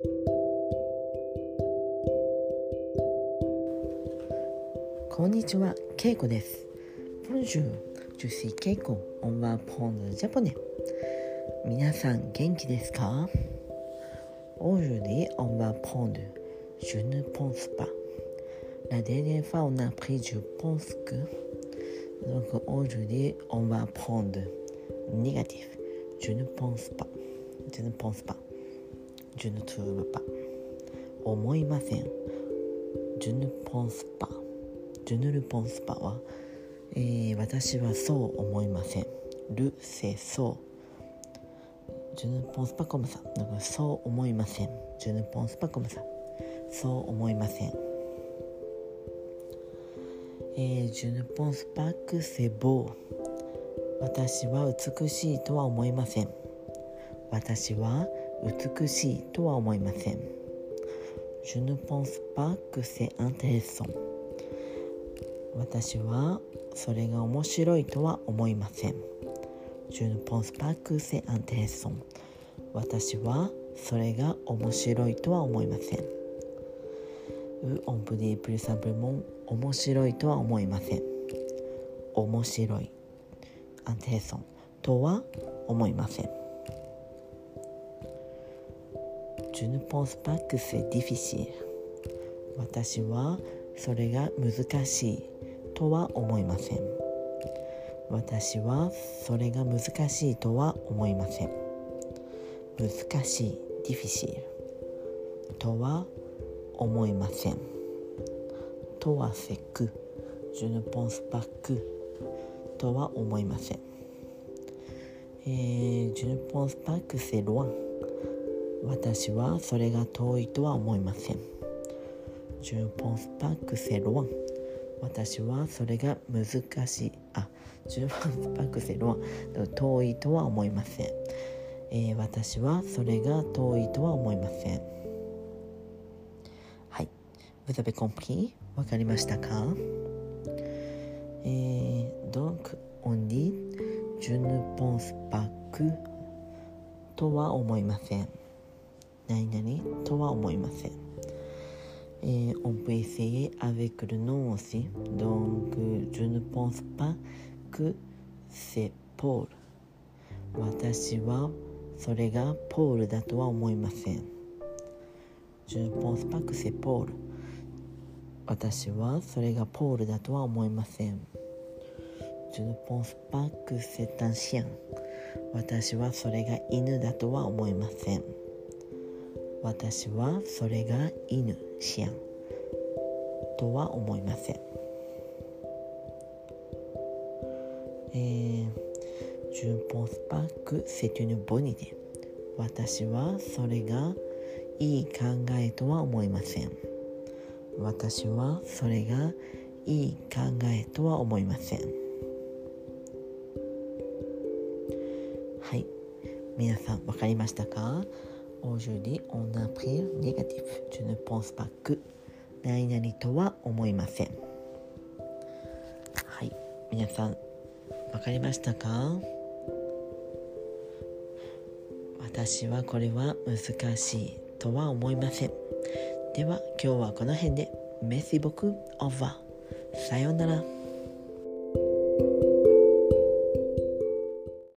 こんにちは、ケイコです。Bonjour, je suis Keiko. On va prendre japonais. 皆さん元気ですか Aujourd'hui, on va prendre Je ne pense pas. La dernière fois, on a pris Je pense que. Donc aujourd'hui, on va prendre négatif. Je ne pense pas. Je ne pense pas. ジュヌトゥー。思いません。ジュヌポンスパ。ジュヌルポンスパは、えー、私はそう思いません。ルセソウ。ジュヌポンスパコムさ。そう思いません。ジュヌポンスパコムさ。そう思いません。えー、ジュヌポンスパクセボウ。私は美しいとは思いません。私は。美しいとは思いません。Je ne pense pas que c'est intéressant. 私はそれが面白いとは思いません。Je ne pense pas que c'est intéressant. 私はそれが面白いとは思いません。ou on peut dire plus simplement 面白いとは思いません。面白い。intéressant とは思いません。Je ne pense pas que c'est difficile 私はそれが難しいとは思いません私はそれが難しいとは思いません難しい difficile とは思いませんとはせく Je ne pense pas que とは思いません、えー、Je ne pense pas que c'est loin 私はそれが遠いとは思いません。ジュンポンスパックセロワン。私はそれが難しい。あ、Je ne pense pas que c'est loin。遠いとは思いません、え。私はそれが遠いとは思いません。はい。 Vous avez compris、わかりましたか？えー、 Donc on lit je ne pense pas que とは思いません。何々とは思いません。Et on peut essayer avec le nom aussi. Donc, je ne pense pas que c'est Paul. 私はそれがポールだとは思いません。Je ne pense pas que c'est Paul. 私はそれがポールだとは思いません。Je ne pense pas que c'est un chien. 私はそれが犬だとは思いません。私はそれが犬シアンとは思いません。えー、Je ne pense pas que c'est une bonne idée 私はそれがいい考えとは思いません。私はそれがいい考えとは思いません。はい。皆さん分かりましたか？Aujourd'hui, on a pris négatif. Je ne pense pas que 何々とは思いません。はい。皆さん、わかりましたか私はこれは難しいとは思いません。では、今日はこの辺で。メシボクオーバー。さようなら。